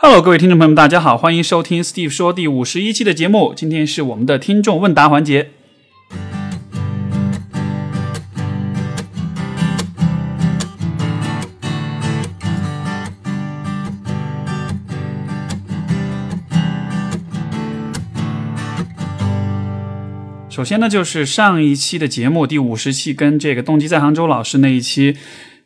Hello，各位听众朋友们，大家好，欢迎收听 Steve 说第五十一期的节目。今天是我们的听众问答环节。首先呢，就是上一期的节目第五十期，跟这个动机在杭州老师那一期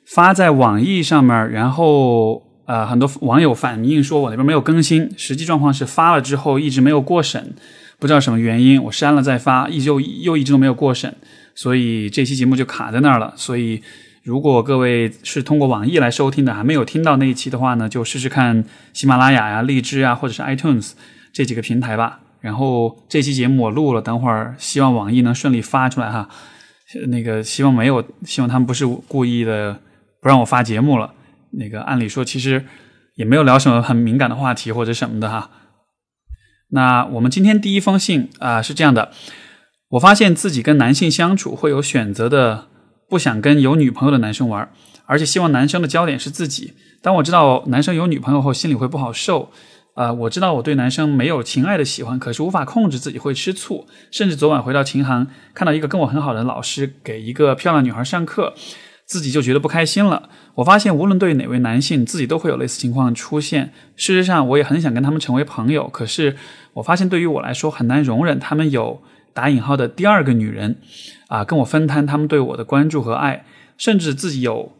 发在网易上面，然后。呃，很多网友反映说我那边没有更新，实际状况是发了之后一直没有过审，不知道什么原因，我删了再发，依旧又一直都没有过审，所以这期节目就卡在那儿了。所以如果各位是通过网易来收听的，还没有听到那一期的话呢，就试试看喜马拉雅呀、荔枝啊，或者是 iTunes 这几个平台吧。然后这期节目我录了，等会儿希望网易能顺利发出来哈。那个希望没有，希望他们不是故意的不让我发节目了。那个按理说其实也没有聊什么很敏感的话题或者什么的哈。那我们今天第一封信啊是这样的：我发现自己跟男性相处会有选择的，不想跟有女朋友的男生玩，而且希望男生的焦点是自己。当我知道男生有女朋友后，心里会不好受。啊，我知道我对男生没有情爱的喜欢，可是无法控制自己会吃醋。甚至昨晚回到琴行，看到一个跟我很好的老师给一个漂亮女孩上课。自己就觉得不开心了。我发现，无论对哪位男性，自己都会有类似情况出现。事实上，我也很想跟他们成为朋友，可是我发现，对于我来说，很难容忍他们有打引号的第二个女人啊，跟我分摊他们对我的关注和爱，甚至自己有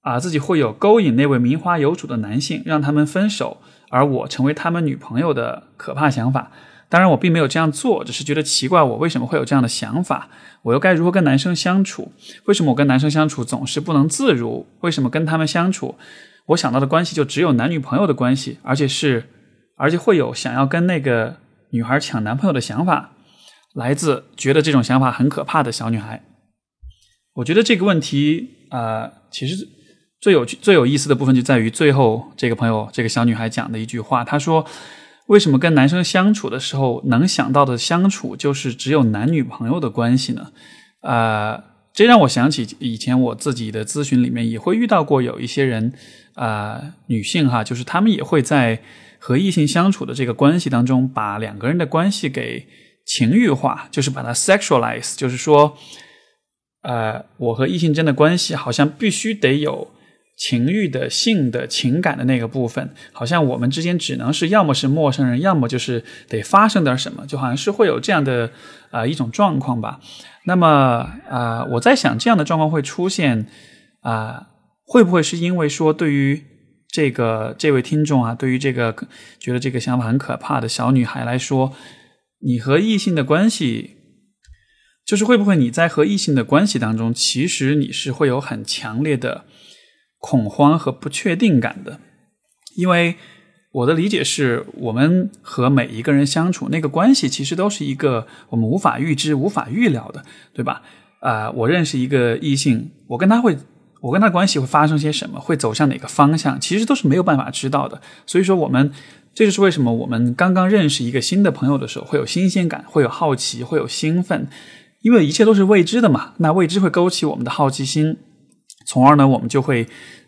啊，自己会有勾引那位名花有主的男性，让他们分手，而我成为他们女朋友的可怕想法。当然，我并没有这样做，只是觉得奇怪，我为什么会有这样的想法？我又该如何跟男生相处？为什么我跟男生相处总是不能自如？为什么跟他们相处，我想到的关系就只有男女朋友的关系，而且是，而且会有想要跟那个女孩抢男朋友的想法，来自觉得这种想法很可怕的小女孩。我觉得这个问题啊，其实最有趣最有意思的部分就在于最后这个朋友这个小女孩讲的一句话，她说。为什么跟男生相处的时候能想到的相处就是只有男女朋友的关系呢？啊，这让我想起以前我自己的咨询里面也会遇到过有一些人啊，女性哈，就是他们也会在和异性相处的这个关系当中，把两个人的关系给情欲化，就是把它 sexualize，就是说，呃，我和异性之间的关系好像必须得有。情欲的性的情感的那个部分，好像我们之间只能是要么是陌生人，要么就是得发生点什么，就好像是会有这样的啊一种状况吧。那么啊，我在想这样的状况会出现啊，会不会是因为说对于这个这位听众啊，对于这个觉得这个想法很可怕的小女孩来说，你和异性的关系，就是会不会你在和异性的关系当中，其实你是会有很强烈的。恐慌和不确定感的，因为我的理解是，我们和每一个人相处，那个关系其实都是一个我们无法预知、无法预料的，对吧？啊，我认识一个异性，我跟他会，我跟他关系会发生些什么，会走向哪个方向，其实都是没有办法知道的。所以说，我们这就是为什么我们刚刚认识一个新的朋友的时候，会有新鲜感，会有好奇，会有兴奋，因为一切都是未知的嘛。那未知会勾起我们的好奇心。从而呢，我们就会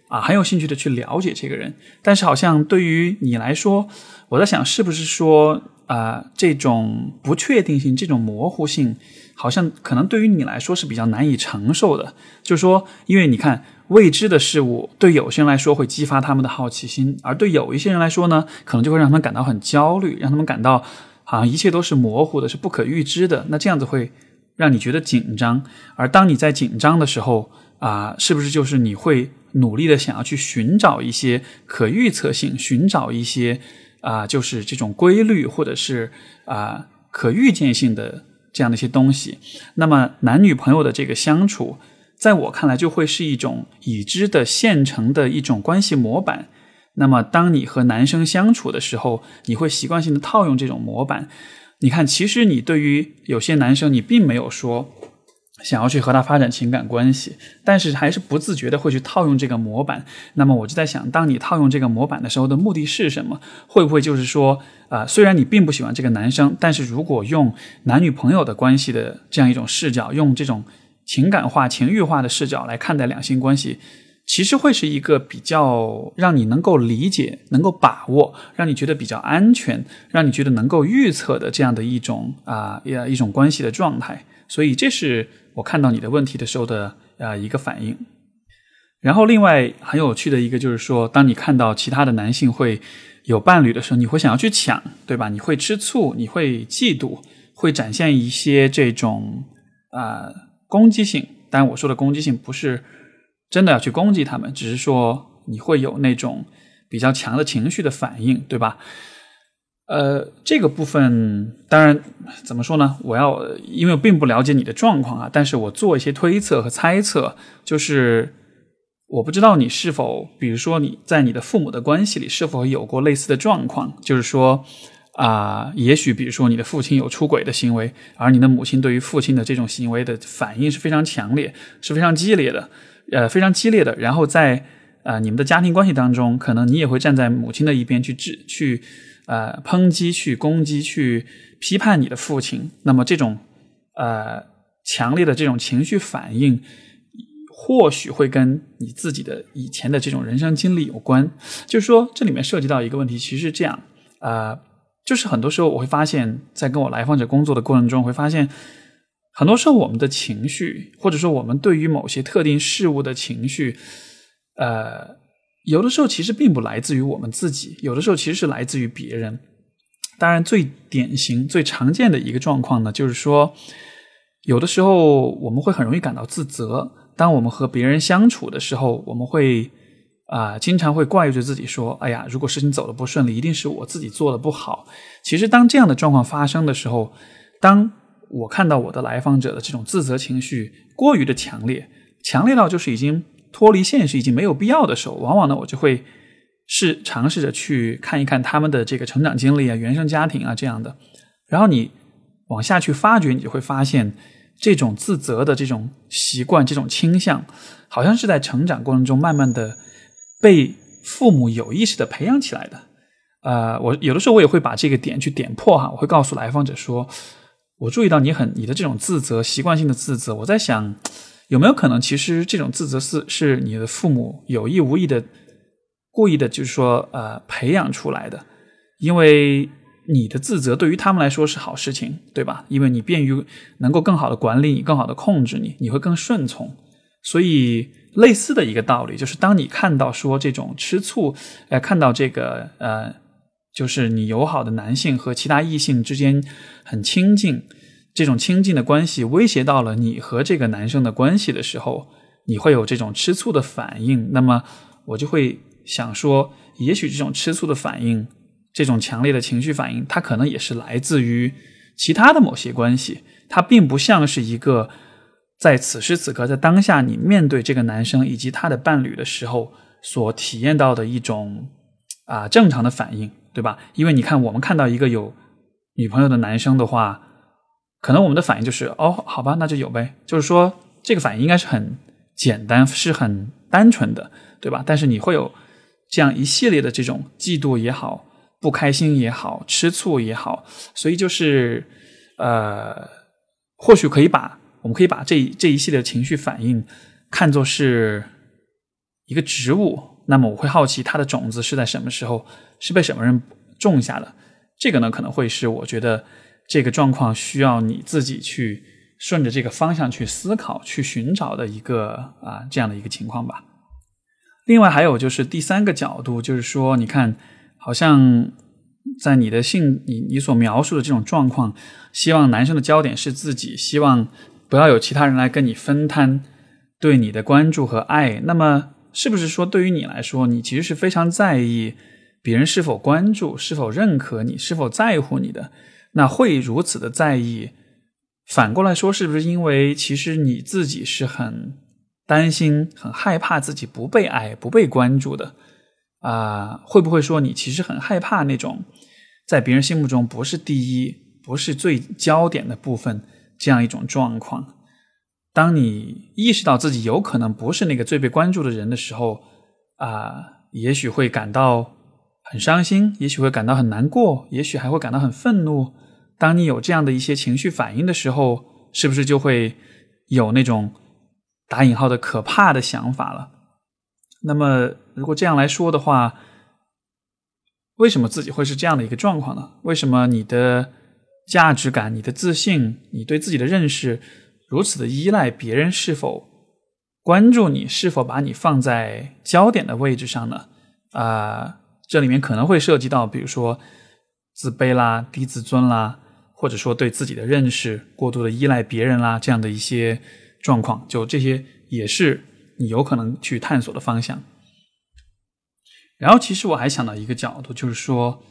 啊很有兴趣的去了解这个人。但是好像对于你来说，我在想是不是说啊这种不确定性、这种模糊性，好像可能对于你来说是比较难以承受的。就是说，因为你看未知的事物，对有些人来说会激发他们的好奇心，而对有一些人来说呢，可能就会让他们感到很焦虑，让他们感到好像一切都是模糊的，是不可预知的。那这样子会让你觉得紧张。而当你在紧张的时候，啊，是不是就是你会努力的想要去寻找一些可预测性，寻找一些啊，就是这种规律，或者是啊可预见性的这样的一些东西？那么男女朋友的这个相处，在我看来就会是一种已知的现成的一种关系模板。那么当你和男生相处的时候，你会习惯性的套用这种模板。你看，其实你对于有些男生，你并没有说。想要去和他发展情感关系，但是还是不自觉的会去套用这个模板。那么我就在想，当你套用这个模板的时候的目的是什么？会不会就是说，啊，虽然你并不喜欢这个男生，但是如果用男女朋友的关系的这样一种视角，用这种情感化、情欲化的视角来看待两性关系，其实会是一个比较让你能够理解、能够把握、让你觉得比较安全、让你觉得能够预测的这样的一种啊一一种关系的状态。所以这是我看到你的问题的时候的啊一个反应。然后另外很有趣的一个就是说，当你看到其他的男性会有伴侣的时候，你会想要去抢，对吧？你会吃醋，你会嫉妒，会展现一些这种啊攻击性。但，我说的攻击性不是。真的要去攻击他们，只是说你会有那种比较强的情绪的反应，对吧？呃，这个部分当然怎么说呢？我要因为我并不了解你的状况啊，但是我做一些推测和猜测，就是我不知道你是否，比如说你在你的父母的关系里是否有过类似的状况，就是说啊，也许比如说你的父亲有出轨的行为，而你的母亲对于父亲的这种行为的反应是非常强烈，是非常激烈的。呃，非常激烈的，然后在呃你们的家庭关系当中，可能你也会站在母亲的一边去指去呃抨击、去攻击、去批判你的父亲。那么这种呃强烈的这种情绪反应，或许会跟你自己的以前的这种人生经历有关。就是说，这里面涉及到一个问题，其实是这样啊，就是很多时候我会发现，在跟我来访者工作的过程中，会发现。很多时候，我们的情绪，或者说我们对于某些特定事物的情绪，呃，有的时候其实并不来自于我们自己，有的时候其实是来自于别人。当然，最典型、最常见的一个状况呢，就是说，有的时候我们会很容易感到自责。当我们和别人相处的时候，我们会啊，经常会怪罪自己，说：“哎呀，如果事情走的不顺利，一定是我自己做的不好。”其实，当这样的状况发生的时候，当我看到我的来访者的这种自责情绪过于的强烈，强烈到就是已经脱离现实，已经没有必要的时候，往往呢，我就会是尝试着去看一看他们的这个成长经历啊、原生家庭啊这样的。然后你往下去发掘，你就会发现这种自责的这种习惯、这种倾向，好像是在成长过程中慢慢的被父母有意识的培养起来的。呃，我有的时候我也会把这个点去点破哈，我会告诉来访者说。我注意到你很你的这种自责，习惯性的自责。我在想，有没有可能，其实这种自责是是你的父母有意无意的、故意的，就是说，呃，培养出来的。因为你的自责对于他们来说是好事情，对吧？因为你便于能够更好的管理你，更好的控制你，你会更顺从。所以，类似的一个道理就是，当你看到说这种吃醋，呃，看到这个，呃。就是你友好的男性和其他异性之间很亲近，这种亲近的关系威胁到了你和这个男生的关系的时候，你会有这种吃醋的反应。那么我就会想说，也许这种吃醋的反应，这种强烈的情绪反应，它可能也是来自于其他的某些关系，它并不像是一个在此时此刻在当下你面对这个男生以及他的伴侣的时候所体验到的一种啊正常的反应。对吧？因为你看，我们看到一个有女朋友的男生的话，可能我们的反应就是哦，好吧，那就有呗。就是说，这个反应应该是很简单，是很单纯的，对吧？但是你会有这样一系列的这种嫉妒也好、不开心也好、吃醋也好，所以就是呃，或许可以把我们可以把这这一系列情绪反应看作是一个植物。那么我会好奇，它的种子是在什么时候，是被什么人种下的？这个呢，可能会是我觉得这个状况需要你自己去顺着这个方向去思考、去寻找的一个啊这样的一个情况吧。另外还有就是第三个角度，就是说，你看，好像在你的性你你所描述的这种状况，希望男生的焦点是自己，希望不要有其他人来跟你分摊对你的关注和爱。那么。是不是说，对于你来说，你其实是非常在意别人是否关注、是否认可你、是否在乎你的？那会如此的在意，反过来说，是不是因为其实你自己是很担心、很害怕自己不被爱、不被关注的？啊，会不会说你其实很害怕那种在别人心目中不是第一、不是最焦点的部分这样一种状况？当你意识到自己有可能不是那个最被关注的人的时候，啊，也许会感到很伤心，也许会感到很难过，也许还会感到很愤怒。当你有这样的一些情绪反应的时候，是不是就会有那种打引号的可怕的想法了？那么如果这样来说的话，为什么自己会是这样的一个状况呢？为什么你的价值感、你的自信、你对自己的认识如此的依赖别人是否关注你、是否把你放在焦点的位置上呢？啊，这里面可能会涉及到，比如说自卑啦、低自尊啦，或者说对自己的认识过度的依赖别人啦，这样的一些状况，就这些也是你有可能去探索的方向。然后，其实我还想到一个角度，就是说，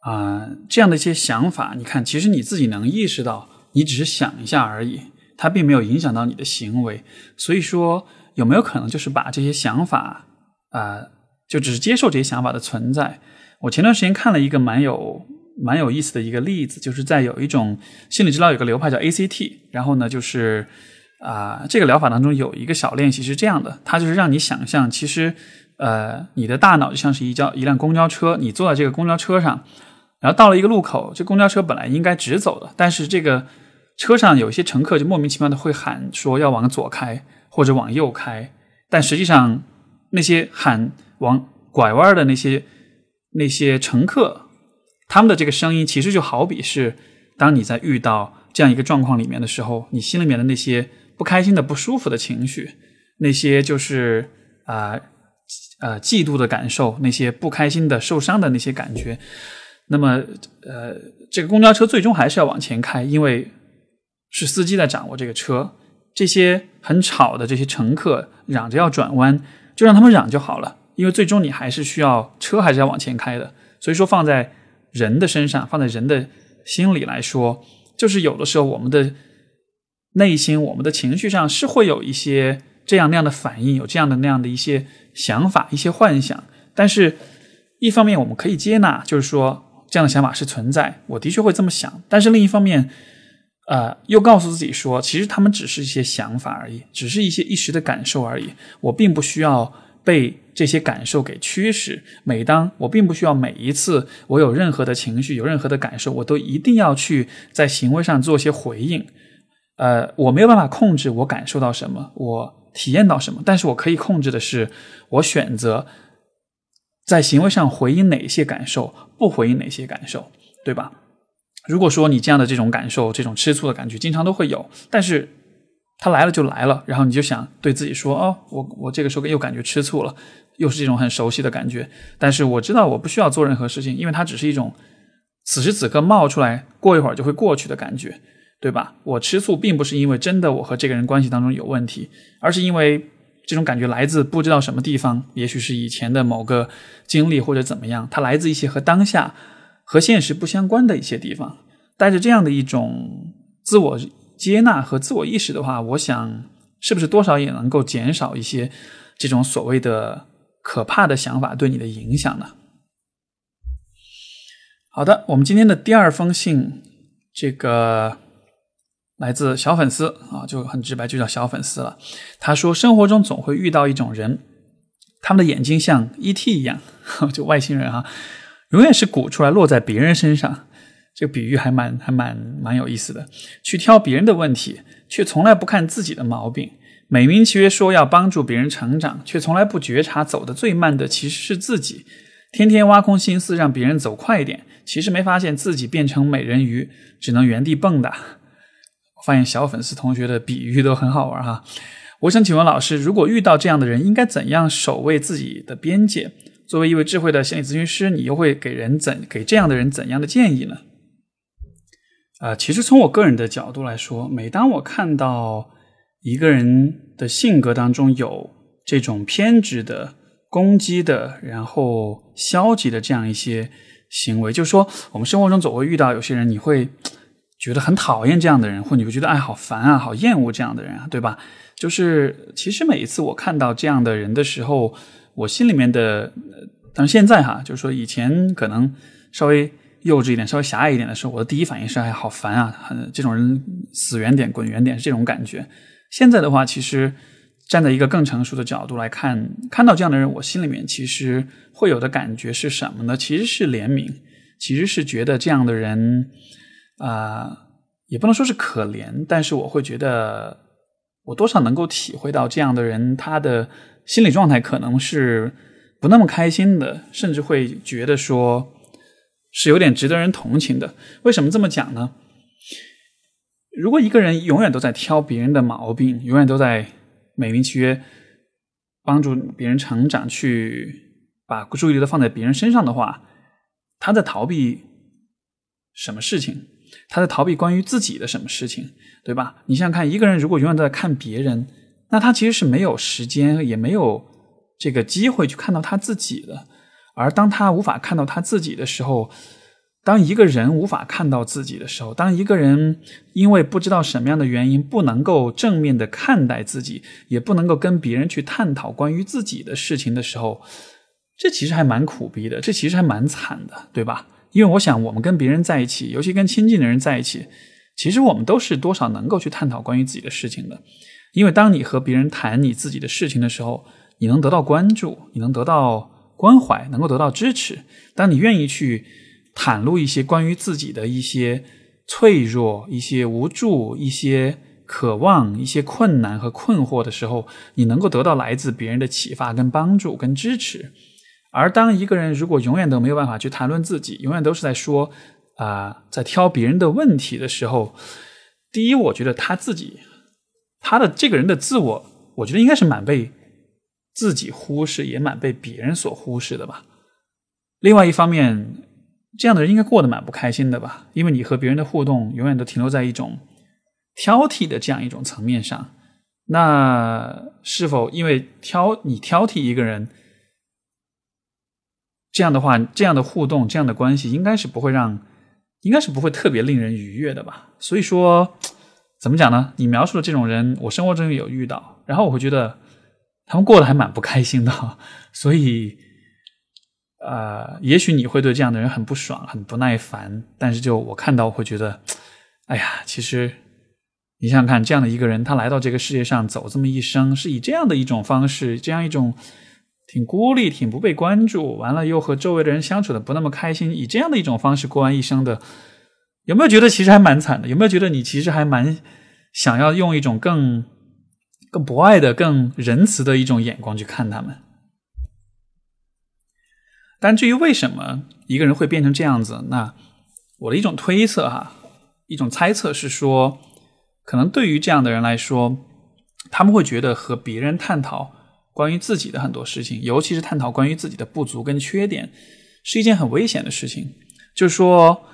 啊，这样的一些想法，你看，其实你自己能意识到，你只是想一下而已，它并没有影响到你的行为。所以说，有没有可能就是把这些想法，啊，就只是接受这些想法的存在？我前段时间看了一个蛮有蛮有意思的一个例子，就是在有一种心理治疗有个流派叫 ACT，然后呢，就是啊，这个疗法当中有一个小练习是这样的，它就是让你想象，其实。呃，你的大脑就像是一交一辆公交车，你坐在这个公交车上，然后到了一个路口，这公交车本来应该直走的，但是这个车上有一些乘客就莫名其妙的会喊说要往左开或者往右开，但实际上那些喊往拐弯的那些那些乘客，他们的这个声音其实就好比是当你在遇到这样一个状况里面的时候，你心里面的那些不开心的、不舒服的情绪，那些就是啊。呃，嫉妒的感受，那些不开心的、受伤的那些感觉，那么，呃，这个公交车最终还是要往前开，因为是司机在掌握这个车。这些很吵的这些乘客嚷着要转弯，就让他们嚷就好了，因为最终你还是需要车，还是要往前开的。所以说，放在人的身上，放在人的心里来说，就是有的时候我们的内心、我们的情绪上是会有一些。这样那样的反应，有这样的那样的一些想法、一些幻想，但是，一方面我们可以接纳，就是说这样的想法是存在，我的确会这么想。但是另一方面，呃，又告诉自己说，其实他们只是一些想法而已，只是一些一时的感受而已。我并不需要被这些感受给驱使。每当我并不需要每一次我有任何的情绪、有任何的感受，我都一定要去在行为上做些回应。呃，我没有办法控制我感受到什么，我。体验到什么？但是我可以控制的是，我选择在行为上回应哪些感受，不回应哪些感受，对吧？如果说你这样的这种感受，这种吃醋的感觉，经常都会有，但是它来了就来了，然后你就想对自己说：“哦，我我这个时候又感觉吃醋了，又是这种很熟悉的感觉。”但是我知道我不需要做任何事情，因为它只是一种此时此刻冒出来，过一会儿就会过去的感觉。对吧？我吃醋并不是因为真的我和这个人关系当中有问题，而是因为这种感觉来自不知道什么地方，也许是以前的某个经历或者怎么样，它来自一些和当下和现实不相关的一些地方。带着这样的一种自我接纳和自我意识的话，我想是不是多少也能够减少一些这种所谓的可怕的想法对你的影响呢？好的，我们今天的第二封信，这个。来自小粉丝啊，就很直白，就叫小粉丝了。他说，生活中总会遇到一种人，他们的眼睛像 E.T. 一样，就外星人啊，永远是鼓出来落在别人身上。这个比喻还蛮还蛮蛮有意思的。去挑别人的问题，却从来不看自己的毛病。美名其曰说要帮助别人成长，却从来不觉察走得最慢的其实是自己。天天挖空心思让别人走快一点，其实没发现自己变成美人鱼，只能原地蹦跶。我发现小粉丝同学的比喻都很好玩哈，我想请问老师，如果遇到这样的人，应该怎样守卫自己的边界？作为一位智慧的心理咨询师，你又会给人怎给这样的人怎样的建议呢？啊，其实从我个人的角度来说，每当我看到一个人的性格当中有这种偏执的、攻击的，然后消极的这样一些行为，就是说，我们生活中总会遇到有些人，你会。觉得很讨厌这样的人，或你会觉得哎，好烦啊，好厌恶这样的人啊，对吧？就是其实每一次我看到这样的人的时候，我心里面的，但是现在哈，就是说以前可能稍微幼稚一点、稍微狭隘一点的时候，我的第一反应是哎，好烦啊，很这种人死远点、滚远点是这种感觉。现在的话，其实站在一个更成熟的角度来看，看到这样的人，我心里面其实会有的感觉是什么呢？其实是怜悯，其实是觉得这样的人。啊，也不能说是可怜，但是我会觉得，我多少能够体会到这样的人他的心理状态可能是不那么开心的，甚至会觉得说是有点值得人同情的。为什么这么讲呢？如果一个人永远都在挑别人的毛病，永远都在美名其曰帮助别人成长，去把注意力都放在别人身上的话，他在逃避什么事情？他在逃避关于自己的什么事情，对吧？你想想看，一个人如果永远都在看别人，那他其实是没有时间，也没有这个机会去看到他自己的。而当他无法看到他自己的时候，当一个人无法看到自己的时候，当一个人因为不知道什么样的原因不能够正面的看待自己，也不能够跟别人去探讨关于自己的事情的时候，这其实还蛮苦逼的，这其实还蛮惨的，对吧？因为我想，我们跟别人在一起，尤其跟亲近的人在一起，其实我们都是多少能够去探讨关于自己的事情的。因为当你和别人谈你自己的事情的时候，你能得到关注，你能得到关怀，能够得到支持。当你愿意去。袒露一些关于自己的一些脆弱、一些无助、一些渴望、一些困难和困惑的时候，你能够得到来自别人的启发、跟帮助、跟支持。而当一个人如果永远都没有办法去谈论自己，永远都是在说啊，在挑别人的问题的时候，第一，我觉得他自己他的这个人的自我，我觉得应该是蛮被自己忽视，也蛮被别人所忽视的吧。另外一方面。这样的人应该过得蛮不开心的吧？因为你和别人的互动永远都停留在一种挑剔的这样一种层面上。那是否因为挑你挑剔一个人，这样的话，这样的互动，这样的关系，应该是不会让，应该是不会特别令人愉悦的吧？所以说，怎么讲呢？你描述的这种人，我生活中有遇到，然后我会觉得他们过得还蛮不开心的，所以。呃，也许你会对这样的人很不爽、很不耐烦，但是就我看到会觉得，哎呀，其实你想想看，这样的一个人，他来到这个世界上走这么一生，是以这样的一种方式，这样一种挺孤立、挺不被关注，完了又和周围的人相处的不那么开心，以这样的一种方式过完一生的，有没有觉得其实还蛮惨的？有没有觉得你其实还蛮想要用一种更更博爱的、更仁慈的一种眼光去看他们？但至于为什么一个人会变成这样子，那我的一种推测哈，一种猜测是说，可能对于这样的人来说，他们会觉得和别人探讨关于自己的很多事情，尤其是探讨关于自己的不足跟缺点，是一件很危险的事情。就是说，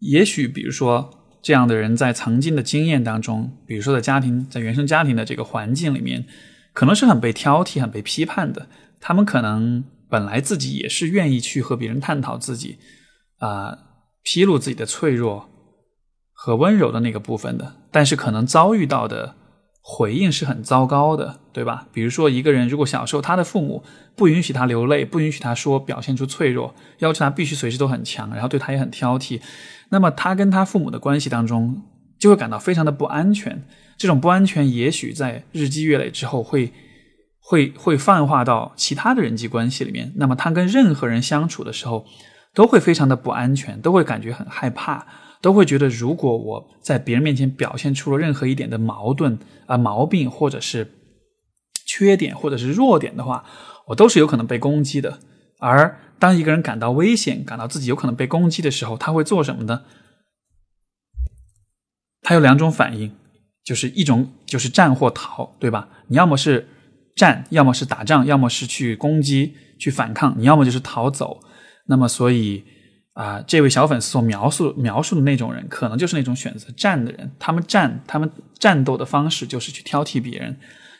也许比如说这样的人在曾经的经验当中，比如说在家庭在原生家庭的这个环境里面，可能是很被挑剔、很被批判的，他们可能。本来自己也是愿意去和别人探讨自己，啊，披露自己的脆弱和温柔的那个部分的，但是可能遭遇到的回应是很糟糕的，对吧？比如说一个人如果小时候他的父母不允许他流泪，不允许他说表现出脆弱，要求他必须随时都很强，然后对他也很挑剔，那么他跟他父母的关系当中就会感到非常的不安全。这种不安全也许在日积月累之后会。会会泛化到其他的人际关系里面，那么他跟任何人相处的时候，都会非常的不安全，都会感觉很害怕，都会觉得如果我在别人面前表现出了任何一点的矛盾啊毛病，或者是缺点，或者是弱点的话，我都是有可能被攻击的。而当一个人感到危险，感到自己有可能被攻击的时候，他会做什么呢？他有两种反应，就是一种就是战或逃，对吧？你要么是。战，要么是打仗，要么是去攻击、去反抗，你要么就是逃走。那么，所以啊，这位小粉丝所描述描述的那种人，可能就是那种选择战的人。他们战，他们战斗的方式就是去挑剔别人。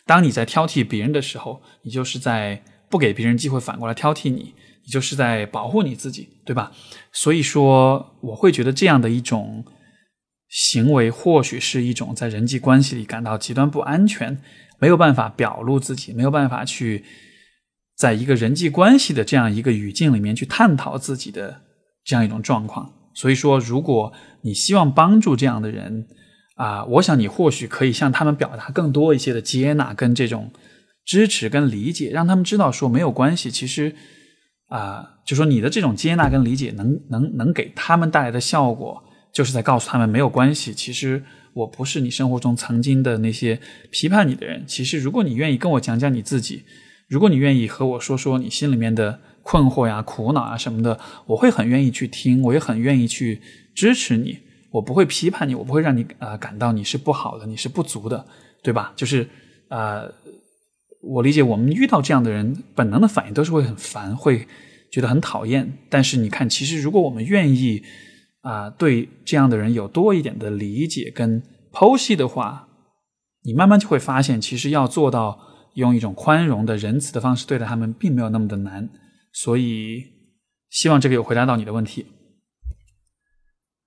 当你在挑剔别人的时候，你就是在不给别人机会反过来挑剔你，你就是在保护你自己，对吧？所以说，我会觉得这样的一种行为，或许是一种在人际关系里感到极端不安全。没有办法表露自己，没有办法去在一个人际关系的这样一个语境里面去探讨自己的这样一种状况。所以说，如果你希望帮助这样的人啊，我想你或许可以向他们表达更多一些的接纳跟这种支持跟理解，让他们知道说没有关系。其实啊，就说你的这种接纳跟理解能能能给他们带来的效果，就是在告诉他们没有关系。其实我不是你生活中曾经的那些批判你的人。其实，如果你愿意跟我讲讲你自己，如果你愿意和我说说你心里面的困惑呀、苦恼啊什么的，我会很愿意去听，我也很愿意去支持你。我不会批判你，我不会让你呃感到你是不好的，你是不足的，对吧？就是呃，我理解我们遇到这样的人，本能的反应都是会很烦，会觉得很讨厌。但是你看，其实如果我们愿意啊，对这样的人有多一点的理解跟剖析的话，你慢慢就会发现，其实要做到用一种宽容的仁慈的方式对待他们，并没有那么的难。所以，希望这个有回答到你的问题。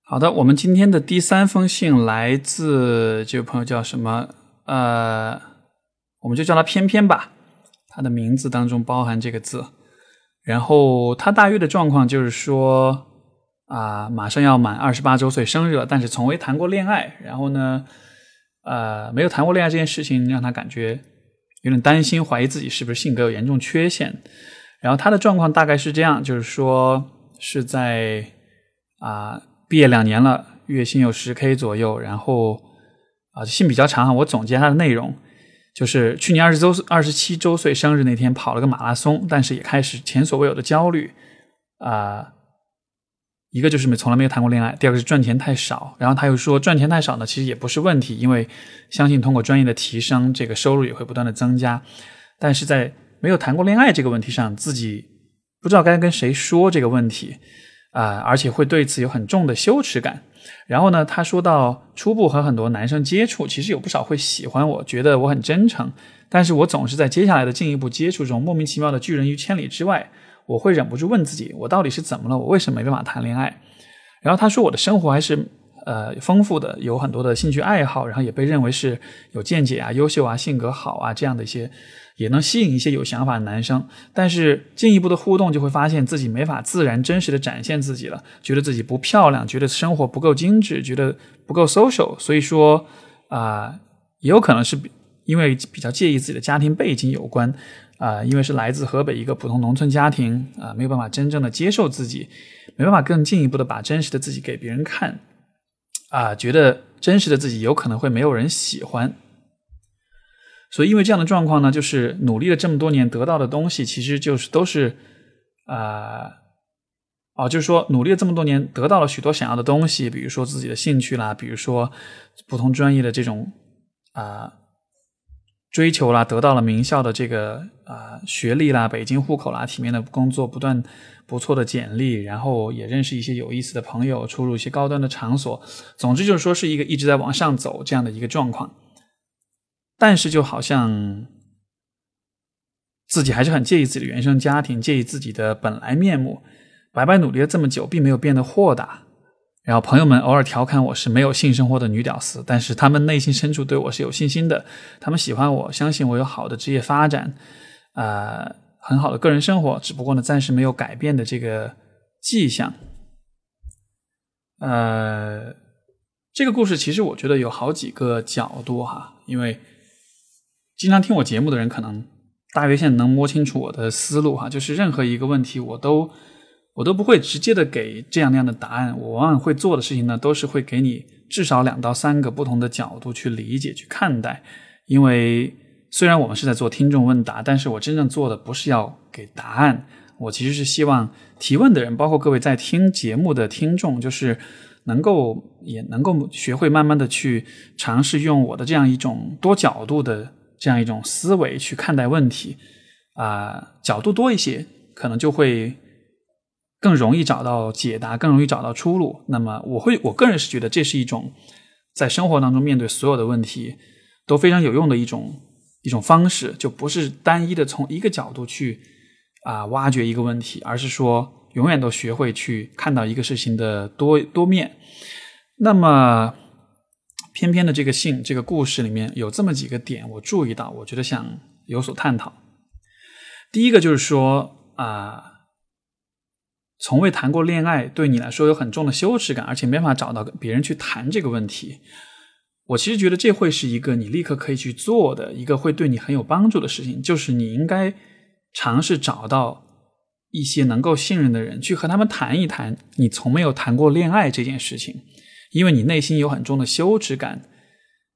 好的，我们今天的第三封信来自这位朋友叫什么？呃，我们就叫他偏偏吧。他的名字当中包含这个字。然后他大约的状况就是说啊，马上要满二十八周岁生日了，但是从未谈过恋爱。然后呢，呃，没有谈过恋爱这件事情让他感觉有点担心，怀疑自己是不是性格有严重缺陷。然后他的状况大概是这样，就是说是在啊。毕业两年了，月薪有十 K 左右，然后啊，信比较长，我总结它的内容，就是去年二十周二十七周岁生日那天跑了个马拉松，但是也开始前所未有的焦虑啊，一个就是没从来没有谈过恋爱，第二个是赚钱太少，然后他又说赚钱太少呢，其实也不是问题，因为相信通过专业的提升，这个收入也会不断的增加，但是在没有谈过恋爱这个问题上，自己不知道该跟谁说这个问题。啊，而且会对此有很重的羞耻感。然后呢，他说到初步和很多男生接触，其实有不少会喜欢我，觉得我很真诚。但是我总是在接下来的进一步接触中，莫名其妙的拒人于千里之外。我会忍不住问自己，我到底是怎么了？我为什么没办法谈恋爱？然后他说，我的生活还是呃丰富的，有很多的兴趣爱好，然后也被认为是有见解啊、优秀啊、性格好啊这样的一些。也能吸引一些有想法的男生，但是进一步的互动就会发现自己没法自然真实的展现自己了，觉得自己不漂亮，觉得生活不够精致，觉得不够 social，所以说啊，也有可能是因为比较介意自己的家庭背景有关啊，因为是来自河北一个普通农村家庭啊，没有办法真正的接受自己，没办法更进一步的把真实的自己给别人看啊，觉得真实的自己有可能会没有人喜欢。所以，因为这样的状况呢，就是努力了这么多年得到的东西，其实就是都是，啊，哦，就是说努力了这么多年得到了许多想要的东西，比如说自己的兴趣啦，比如说不同专业的这种啊追求啦，得到了名校的这个啊学历啦，北京户口啦，体面的工作，不断不错的简历，然后也认识一些有意思的朋友，出入一些高端的场所，总之就是说是一个一直在往上走这样的一个状况。但是，就好像自己还是很介意自己的原生家庭，介意自己的本来面目，白白努力了这么久，并没有变得豁达。然后，朋友们偶尔调侃我是没有性生活的女屌丝，但是他们内心深处对我是有信心的。他们喜欢我，相信我有好的职业发展，啊，很好的个人生活。只不过呢，暂时没有改变的这个迹象。呃，这个故事其实我觉得有好几个角度哈，因为。经常听我节目的人，可能大约现在能摸清楚我的思路哈。就是任何一个问题，我都我都不会直接的给这样那样的答案。我往往会做的事情呢，都是会给你至少两到三个不同的角度去理解、去看待。因为虽然我们是在做听众问答，但是我真正做的不是要给答案。我其实是希望提问的人，包括各位在听节目的听众，就是能够也能够学会慢慢的去尝试用我的这样一种多角度的。这样一种思维去看待问题，啊，角度多一些，可能就会更容易找到解答，更容易找到出路。那么，我会我个人是觉得这是一种在生活当中面对所有的问题都非常有用的一种一种方式，就不是单一的从一个角度去啊挖掘一个问题，而是说永远都学会去看到一个事情的多多面。那么。偏偏的这个信，这个故事里面有这么几个点，我注意到，我觉得想有所探讨。第一个就是说啊，从未谈过恋爱，对你来说有很重的羞耻感，而且没法找到别人去谈这个问题。我其实觉得这会是一个你立刻可以去做的一个会对你很有帮助的事情，就是你应该尝试找到一些能够信任的人，去和他们谈一谈你从没有谈过恋爱这件事情。因为你内心有很重的羞耻感，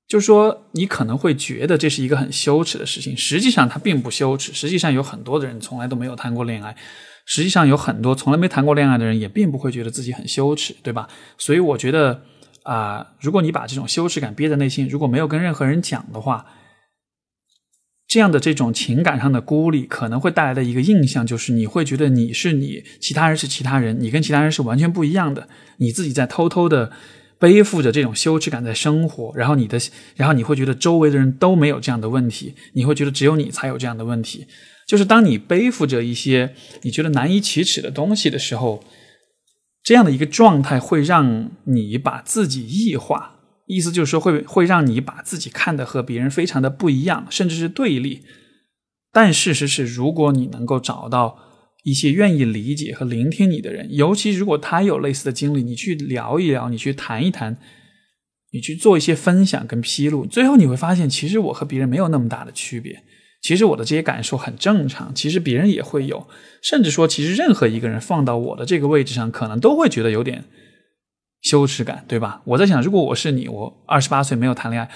就是说，你可能会觉得这是一个很羞耻的事情，实际上它并不羞耻。实际上有很多的人从来都没有谈过恋爱，实际上有很多从来没谈过恋爱的人也并不会觉得自己很羞耻，对吧？所以我觉得啊，如果你把这种羞耻感憋在内心，如果没有跟任何人讲的话，这样的这种情感上的孤立，可能会带来的一个印象就是你会觉得你是你，其他人是其他人，你跟其他人是完全不一样的，你自己在偷偷的。背负着这种羞耻感在生活，然后你的，然后你会觉得周围的人都没有这样的问题，你会觉得只有你才有这样的问题。就是当你背负着一些你觉得难以启齿的东西的时候，这样的一个状态会让你把自己异化，意思就是说会会让你把自己看得和别人非常的不一样，甚至是对立。但事实是，如果你能够找到。一些愿意理解和聆听你的人，尤其如果他有类似的经历，你去聊一聊，你去谈一谈，你去做一些分享跟披露，最后你会发现，其实我和别人没有那么大的区别。其实我的这些感受很正常，其实别人也会有，甚至说，其实任何一个人放到我的这个位置上，可能都会觉得有点羞耻感，对吧？我在想，如果我是你，我二十八岁没有谈恋爱。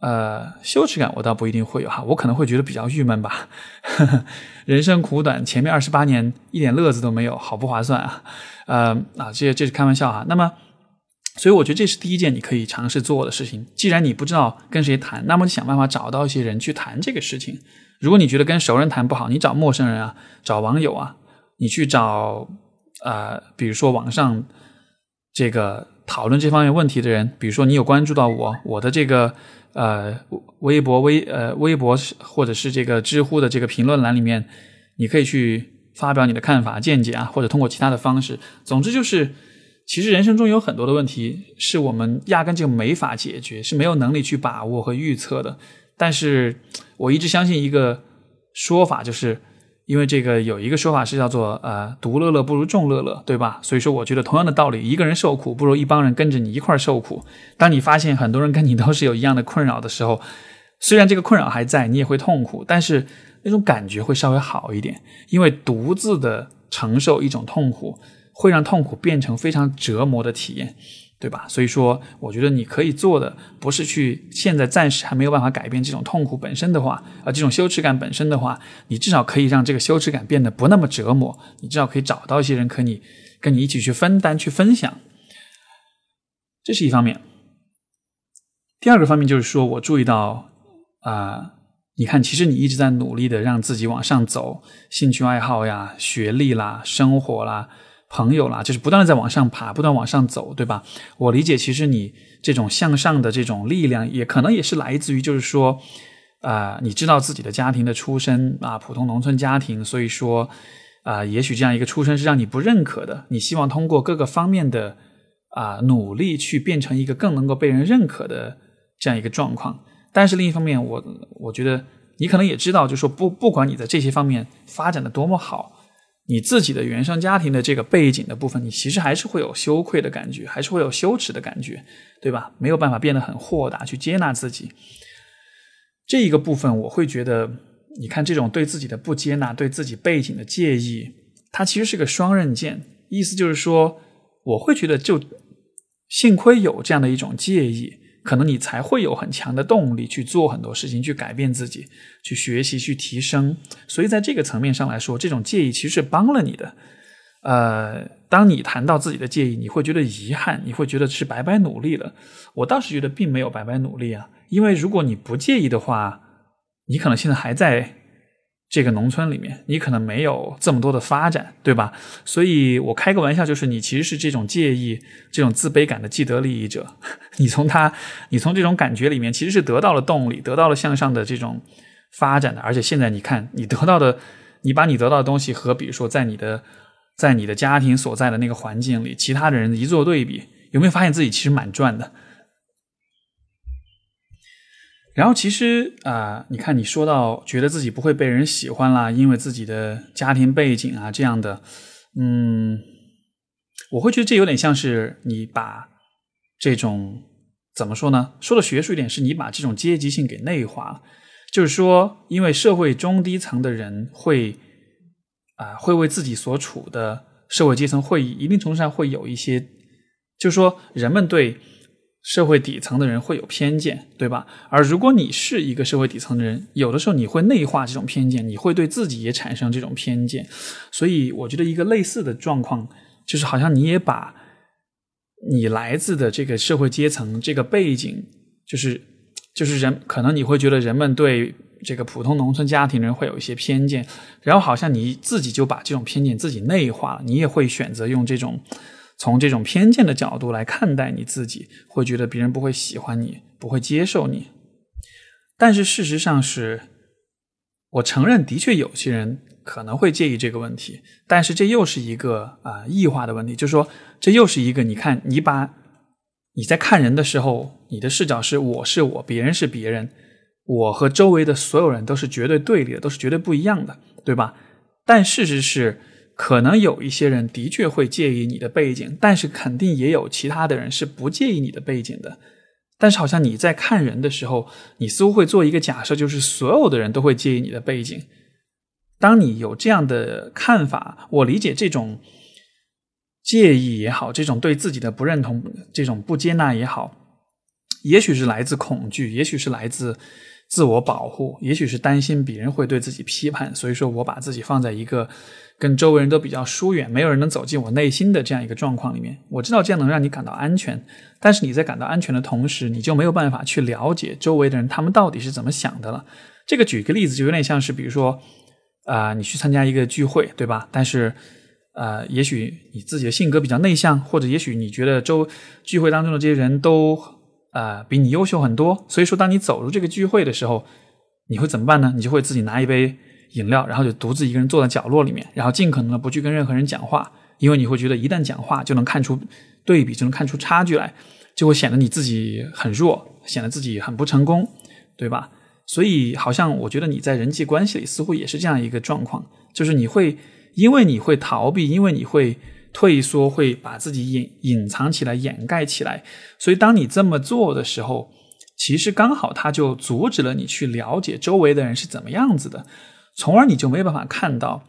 呃，羞耻感我倒不一定会有哈，我可能会觉得比较郁闷吧。人生苦短，前面二十八年一点乐子都没有，好不划算啊！呃啊，这这是开玩笑哈。那么，所以我觉得这是第一件你可以尝试做的事情。既然你不知道跟谁谈，那么你想办法找到一些人去谈这个事情。如果你觉得跟熟人谈不好，你找陌生人啊，找网友啊，你去找啊，比如说网上这个讨论这方面问题的人，比如说你有关注到我，我的这个。呃，微博、微呃微博或者是这个知乎的这个评论栏里面，你可以去发表你的看法、见解啊，或者通过其他的方式。总之就是，其实人生中有很多的问题是我们压根就没法解决，是没有能力去把握和预测的。但是我一直相信一个说法，就是。因为这个有一个说法是叫做呃独乐乐不如众乐乐，对吧？所以说我觉得同样的道理，一个人受苦不如一帮人跟着你一块受苦。当你发现很多人跟你都是有一样的困扰的时候，虽然这个困扰还在，你也会痛苦，但是那种感觉会稍微好一点。因为独自的承受一种痛苦，会让痛苦变成非常折磨的体验。对吧？所以说，我觉得你可以做的不是去现在暂时还没有办法改变这种痛苦本身的话，啊，这种羞耻感本身的话，你至少可以让这个羞耻感变得不那么折磨。你至少可以找到一些人可以跟你一起去分担、去分享，这是一方面。第二个方面就是说我注意到啊，你看，其实你一直在努力的让自己往上走，兴趣爱好呀、学历啦、生活啦。朋友啦，就是不断的在往上爬，不断往上走，对吧？我理解，其实你这种向上的这种力量，也可能也是来自于，就是说，啊，你知道自己的家庭的出身啊，普通农村家庭，所以说，啊，也许这样一个出身是让你不认可的，你希望通过各个方面的啊努力，去变成一个更能够被人认可的这样一个状况。但是另一方面，我我觉得你可能也知道，就是说，不不管你在这些方面发展的多么好。你自己的原生家庭的这个背景的部分，你其实还是会有羞愧的感觉，还是会有羞耻的感觉，对吧？没有办法变得很豁达去接纳自己。这一个部分，我会觉得，你看这种对自己的不接纳，对自己背景的介意，它其实是个双刃剑。意思就是说，我会觉得，就幸亏有这样的一种介意。可能你才会有很强的动力去做很多事情，去改变自己，去学习，去提升。所以在这个层面上来说，这种介意其实是帮了你的。呃，当你谈到自己的介意，你会觉得遗憾，你会觉得是白白努力了。我倒是觉得并没有白白努力啊，因为如果你不介意的话，你可能现在还在。这个农村里面，你可能没有这么多的发展，对吧？所以我开个玩笑，就是你其实是这种介意、这种自卑感的既得利益者。你从他，你从这种感觉里面，其实是得到了动力，得到了向上的这种发展的。而且现在你看，你得到的，你把你得到的东西和比如说在你的在你的家庭所在的那个环境里，其他的人一做对比，有没有发现自己其实蛮赚的？然后其实啊，你看你说到觉得自己不会被人喜欢啦，因为自己的家庭背景啊这样的，嗯，我会觉得这有点像是你把这种怎么说呢？说的学术一点，是你把这种阶级性给内化了。就是说，因为社会中低层的人会啊，会为自己所处的社会阶层会一定程度上会有一些，就是说人们对。社会底层的人会有偏见，对吧？而如果你是一个社会底层的人，有的时候你会内化这种偏见，你会对自己也产生这种偏见。所以，我觉得一个类似的状况，就是好像你也把你来自的这个社会阶层、这个背景，就是就是人，可能你会觉得人们对这个普通农村家庭的人会有一些偏见，然后好像你自己就把这种偏见自己内化了，你也会选择用这种。从这种偏见的角度来看待你自己，会觉得别人不会喜欢你，不会接受你。但是事实上是，我承认，的确有些人可能会介意这个问题。但是这又是一个啊异化的问题，就是说，这又是一个，你看，你把你在看人的时候，你的视角是我是我，别人是别人，我和周围的所有人都是绝对对立的，都是绝对不一样的，对吧？但事实是。可能有一些人的确会介意你的背景，但是肯定也有其他的人是不介意你的背景的。但是好像你在看人的时候，你似乎会做一个假设，就是所有的人都会介意你的背景。当你有这样的看法，我理解这种介意也好，这种对自己的不认同、这种不接纳也好，也许是来自恐惧，也许是来自。自我保护，也许是担心别人会对自己批判，所以说我把自己放在一个跟周围人都比较疏远，没有人能走进我内心的这样一个状况里面。我知道这样能让你感到安全，但是你在感到安全的同时，你就没有办法去了解周围的人他们到底是怎么想的了。这个举个例子，就有点像是，比如说，啊，你去参加一个聚会，对吧？但是，呃，也许你自己的性格比较内向，或者也许你觉得周聚会当中的这些人都。啊，比你优秀很多，所以说，当你走入这个聚会的时候，你会怎么办呢？你就会自己拿一杯饮料，然后就独自一个人坐在角落里面，然后尽可能的不去跟任何人讲话，因为你会觉得一旦讲话就能看出对比，就能看出差距来，就会显得你自己很弱，显得自己很不成功，对吧？所以，好像我觉得你在人际关系里似乎也是这样一个状况，就是你会因为你会逃避，因为你会。退缩会把自己隐隐藏起来、掩盖起来，所以当你这么做的时候，其实刚好他就阻止了你去了解周围的人是怎么样子的，从而你就没有办法看到。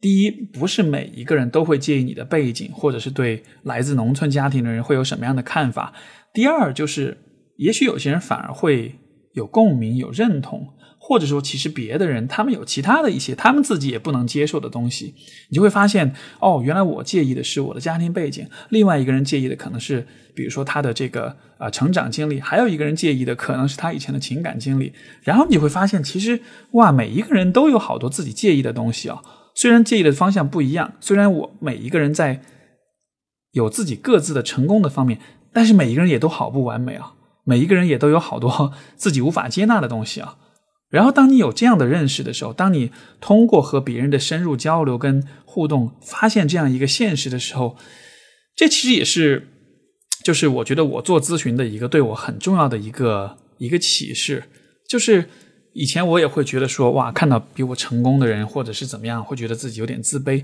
第一，不是每一个人都会介意你的背景，或者是对来自农村家庭的人会有什么样的看法。第二，就是也许有些人反而会有共鸣、有认同。或者说，其实别的人他们有其他的一些他们自己也不能接受的东西，你就会发现，哦，原来我介意的是我的家庭背景，另外一个人介意的可能是，比如说他的这个啊成长经历，还有一个人介意的可能是他以前的情感经历。然后你会发现，其实哇，每一个人都有好多自己介意的东西啊。虽然介意的方向不一样，虽然我每一个人在有自己各自的成功的方面，但是每一个人也都好不完美啊。每一个人也都有好多 自己无法接纳的东西啊。然后，当你有这样的认识的时候，当你通过和别人的深入交流跟互动，发现这样一个现实的时候，这其实也是，就是我觉得我做咨询的一个对我很重要的一个一个启示。就是以前我也会觉得说，哇，看到比我成功的人或者是怎么样，会觉得自己有点自卑。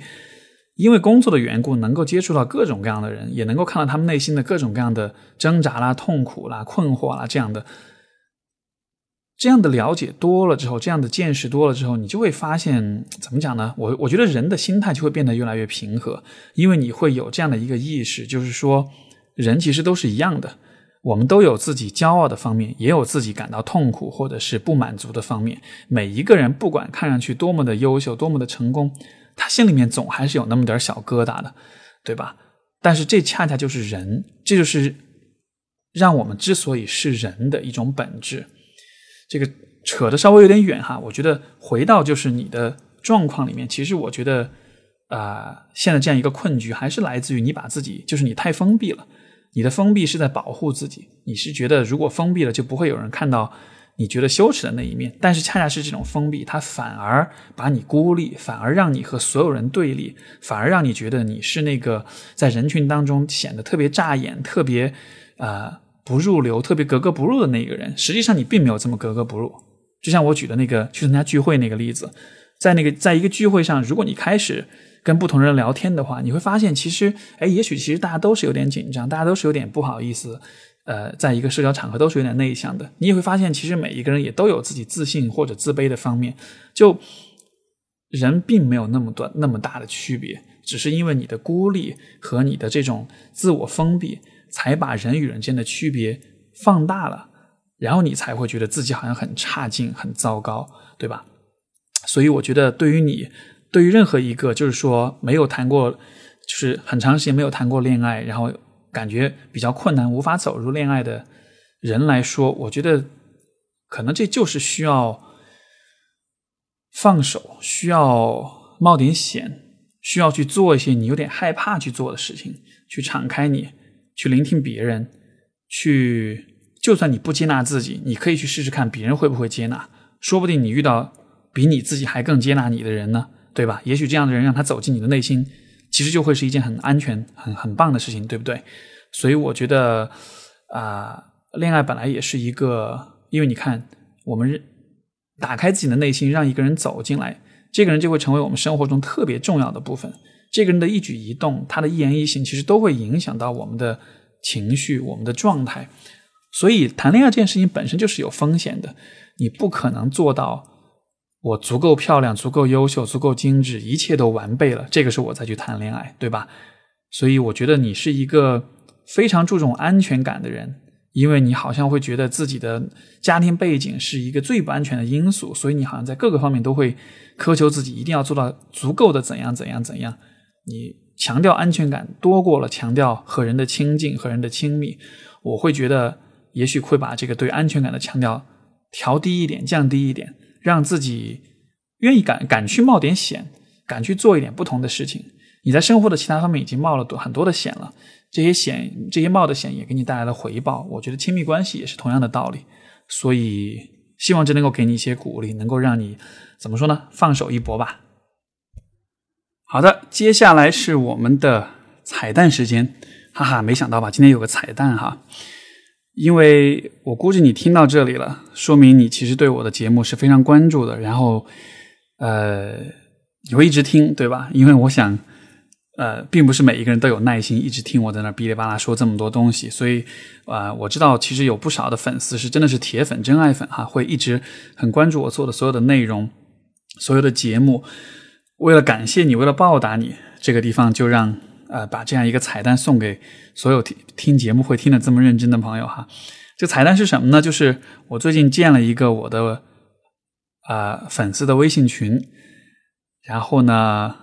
因为工作的缘故，能够接触到各种各样的人，也能够看到他们内心的各种各样的挣扎啦、痛苦啦、困惑啦这样的。这样的了解多了之后，这样的见识多了之后，你就会发现，怎么讲呢？我我觉得人的心态就会变得越来越平和，因为你会有这样的一个意识，就是说，人其实都是一样的，我们都有自己骄傲的方面，也有自己感到痛苦或者是不满足的方面。每一个人不管看上去多么的优秀，多么的成功，他心里面总还是有那么点小疙瘩的，对吧？但是这恰恰就是人，这就是让我们之所以是人的一种本质。这个扯的稍微有点远哈，我觉得回到就是你的状况里面，其实我觉得啊，现在这样一个困局还是来自于你把自己，就是你太封闭了。你的封闭是在保护自己，你是觉得如果封闭了就不会有人看到你觉得羞耻的那一面。但是恰恰是这种封闭，它反而把你孤立，反而让你和所有人对立，反而让你觉得你是那个在人群当中显得特别扎眼、特别啊。不入流，特别格格不入的那一个人，实际上你并没有这么格格不入。就像我举的那个去参加聚会那个例子，在那个在一个聚会上，如果你开始跟不同人聊天的话，你会发现，其实，哎，也许其实大家都是有点紧张，大家都是有点不好意思，呃，在一个社交场合都是有点内向的。你也会发现，其实每一个人也都有自己自信或者自卑的方面，就人并没有那么多那么大的区别。只是因为你的孤立和你的这种自我封闭，才把人与人间的区别放大了，然后你才会觉得自己好像很差劲、很糟糕，对吧？所以我觉得，对于你，对于任何一个就是说没有谈过，就是很长时间没有谈过恋爱，然后感觉比较困难、无法走入恋爱的人来说，我觉得可能这就是需要放手，需要冒点险。需要去做一些你有点害怕去做的事情，去敞开你，去聆听别人，去就算你不接纳自己，你可以去试试看别人会不会接纳，说不定你遇到比你自己还更接纳你的人呢，对吧？也许这样的人让他走进你的内心，其实就会是一件很安全、很很棒的事情，对不对？所以我觉得啊，恋爱本来也是一个，因为你看，我们打开自己的内心，让一个人走进来。这个人就会成为我们生活中特别重要的部分。这个人的一举一动，他的一言一行，其实都会影响到我们的情绪、我们的状态。所以，谈恋爱这件事情本身就是有风险的。你不可能做到我足够漂亮、足够优秀、足够精致，一切都完备了，这个时候我再去谈恋爱，对吧？所以，我觉得你是一个非常注重安全感的人。因为你好像会觉得自己的家庭背景是一个最不安全的因素，所以你好像在各个方面都会苛求自己一定要做到足够的怎样怎样怎样。你强调安全感多过了强调和人的亲近和人的亲密，我会觉得也许会把这个对安全感的强调调低一点，降低一点，让自己愿意敢敢去冒点险，敢去做一点不同的事情。你在生活的其他方面已经冒了多很多的险了。这些险，这些冒的险也给你带来了回报。我觉得亲密关系也是同样的道理，所以希望这能够给你一些鼓励，能够让你怎么说呢？放手一搏吧。好的，接下来是我们的彩蛋时间，哈哈，没想到吧？今天有个彩蛋哈，因为我估计你听到这里了，说明你其实对我的节目是非常关注的，然后呃，你会一直听，对吧？因为我想。呃，并不是每一个人都有耐心一直听我在那哔哩吧啦说这么多东西，所以，啊，我知道其实有不少的粉丝是真的是铁粉、真爱粉哈，会一直很关注我做的所有的内容、所有的节目。为了感谢你，为了报答你，这个地方就让呃把这样一个彩蛋送给所有听听节目会听的这么认真的朋友哈。这彩蛋是什么呢？就是我最近建了一个我的啊粉丝的微信群，然后呢。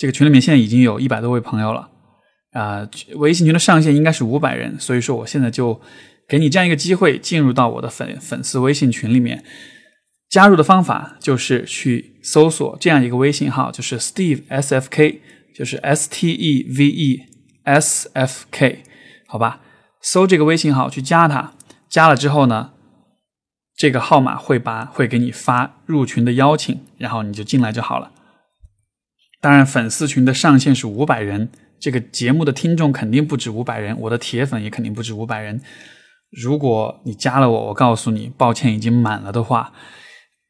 这个群里面现在已经有一百多位朋友了，啊，微信群的上限应该是五百人，所以说我现在就给你这样一个机会，进入到我的粉粉丝微信群里面。加入的方法就是去搜索这样一个微信号，就是 Steve S F K，就是 S T E V E S F K，好吧？搜这个微信号去加他，加了之后呢，这个号码会把会给你发入群的邀请，然后你就进来就好了。当然，粉丝群的上限是五百人，这个节目的听众肯定不止五百人，我的铁粉也肯定不止五百人。如果你加了我，我告诉你，抱歉，已经满了的话，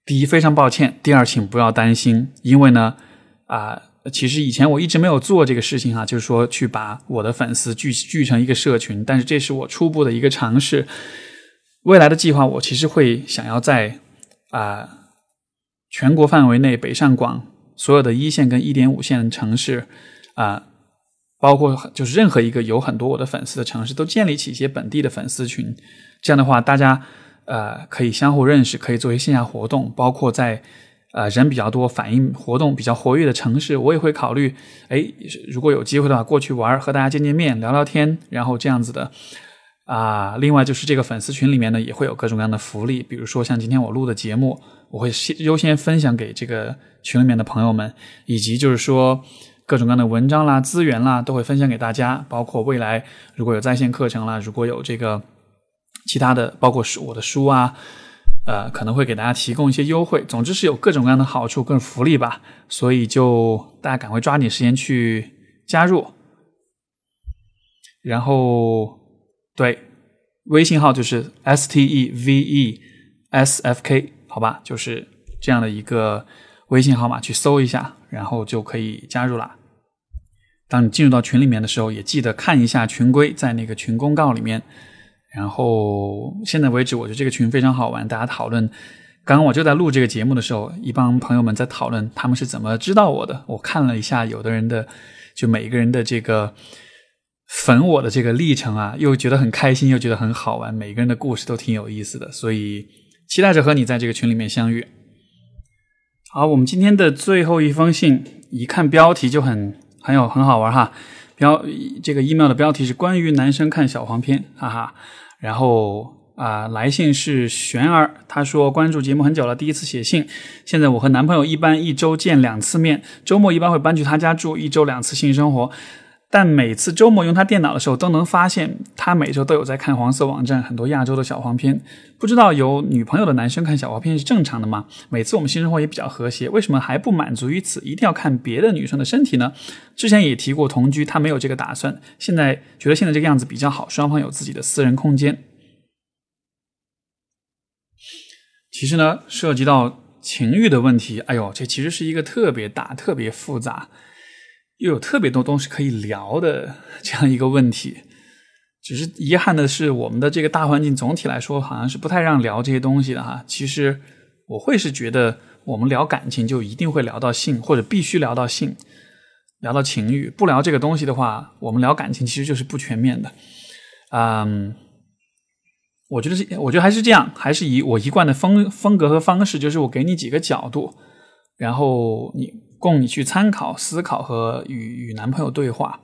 第一非常抱歉，第二请不要担心，因为呢，啊，其实以前我一直没有做这个事情哈，就是说去把我的粉丝聚聚成一个社群，但是这是我初步的一个尝试。未来的计划，我其实会想要在啊全国范围内北上广。所有的一线跟一点五线城市，啊，包括就是任何一个有很多我的粉丝的城市，都建立起一些本地的粉丝群。这样的话，大家呃可以相互认识，可以做一些线下活动。包括在呃人比较多、反应活动比较活跃的城市，我也会考虑，哎，如果有机会的话，过去玩，和大家见见面、聊聊天，然后这样子的。啊，另外就是这个粉丝群里面呢，也会有各种各样的福利，比如说像今天我录的节目，我会先优先分享给这个群里面的朋友们，以及就是说各种各样的文章啦、资源啦，都会分享给大家。包括未来如果有在线课程啦，如果有这个其他的，包括书我的书啊，呃，可能会给大家提供一些优惠。总之是有各种各样的好处跟福利吧，所以就大家赶快抓紧时间去加入，然后。对，微信号就是 S T E V E S F K，好吧，就是这样的一个微信号码，去搜一下，然后就可以加入了。当你进入到群里面的时候，也记得看一下群规，在那个群公告里面。然后现在为止，我觉得这个群非常好玩，大家讨论刚刚我就在录这个节目的时候，一帮朋友们在讨论他们是怎么知道我的。我看了一下有的人的，就每一个人的这个粉我的这个历程啊，又觉得很开心，又觉得很好玩。每个人的故事都挺有意思的，所以期待着和你在这个群里面相遇。好，我们今天的最后一封信，一看标题就很很有很好玩哈。标这个 email 的标题是关于男生看小黄片，哈哈。然后。啊，来信是璇儿，他说关注节目很久了，第一次写信。现在我和男朋友一般一周见两次面，周末一般会搬去他家住，一周两次性生活。但每次周末用他电脑的时候，都能发现他每周都有在看黄色网站，很多亚洲的小黄片。不知道有女朋友的男生看小黄片是正常的吗？每次我们性生活也比较和谐，为什么还不满足于此，一定要看别的女生的身体呢？之前也提过同居，他没有这个打算，现在觉得现在这个样子比较好，双方有自己的私人空间。其实呢，涉及到情欲的问题，哎呦，这其实是一个特别大、特别复杂，又有特别多东西可以聊的这样一个问题。只是遗憾的是，我们的这个大环境总体来说，好像是不太让聊这些东西的哈。其实我会是觉得，我们聊感情就一定会聊到性，或者必须聊到性，聊到情欲。不聊这个东西的话，我们聊感情其实就是不全面的。嗯。我觉得是，我觉得还是这样，还是以我一贯的风风格和方式，就是我给你几个角度，然后你供你去参考、思考和与与男朋友对话，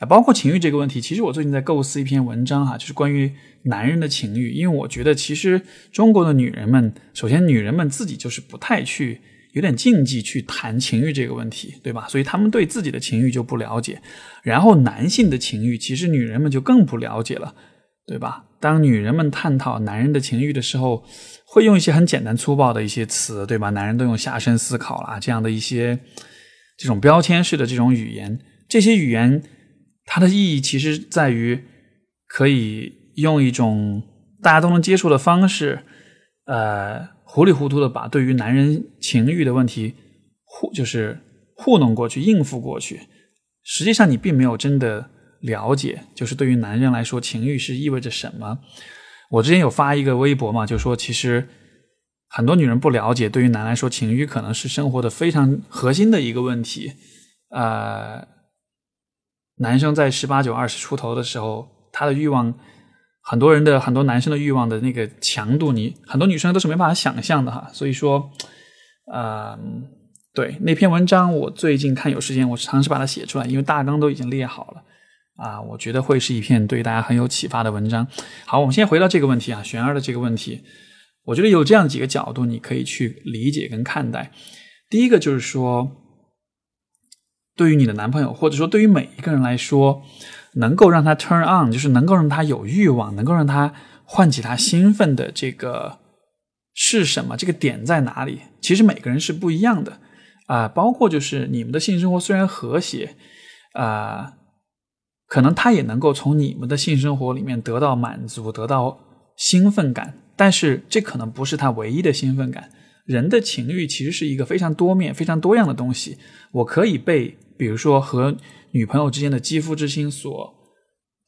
啊，包括情欲这个问题。其实我最近在构思一篇文章哈，就是关于男人的情欲，因为我觉得其实中国的女人们，首先女人们自己就是不太去，有点禁忌去谈情欲这个问题，对吧？所以他们对自己的情欲就不了解，然后男性的情欲，其实女人们就更不了解了。对吧？当女人们探讨男人的情欲的时候，会用一些很简单粗暴的一些词，对吧？男人都用下身思考啦，这样的一些这种标签式的这种语言，这些语言它的意义其实在于可以用一种大家都能接受的方式，呃，糊里糊涂的把对于男人情欲的问题糊就是糊弄过去、应付过去，实际上你并没有真的。了解，就是对于男人来说，情欲是意味着什么？我之前有发一个微博嘛，就说其实很多女人不了解，对于男来说，情欲可能是生活的非常核心的一个问题。呃，男生在十八九、二十出头的时候，他的欲望，很多人的很多男生的欲望的那个强度，你很多女生都是没办法想象的哈。所以说，呃，对那篇文章，我最近看有时间，我尝试把它写出来，因为大纲都已经列好了。啊，我觉得会是一篇对大家很有启发的文章。好，我们先回到这个问题啊，玄儿的这个问题，我觉得有这样几个角度，你可以去理解跟看待。第一个就是说，对于你的男朋友，或者说对于每一个人来说，能够让他 turn on，就是能够让他有欲望，能够让他唤起他兴奋的这个是什么？这个点在哪里？其实每个人是不一样的啊。包括就是你们的性生活虽然和谐啊。可能他也能够从你们的性生活里面得到满足，得到兴奋感，但是这可能不是他唯一的兴奋感。人的情欲其实是一个非常多面、非常多样的东西。我可以被，比如说和女朋友之间的肌肤之亲所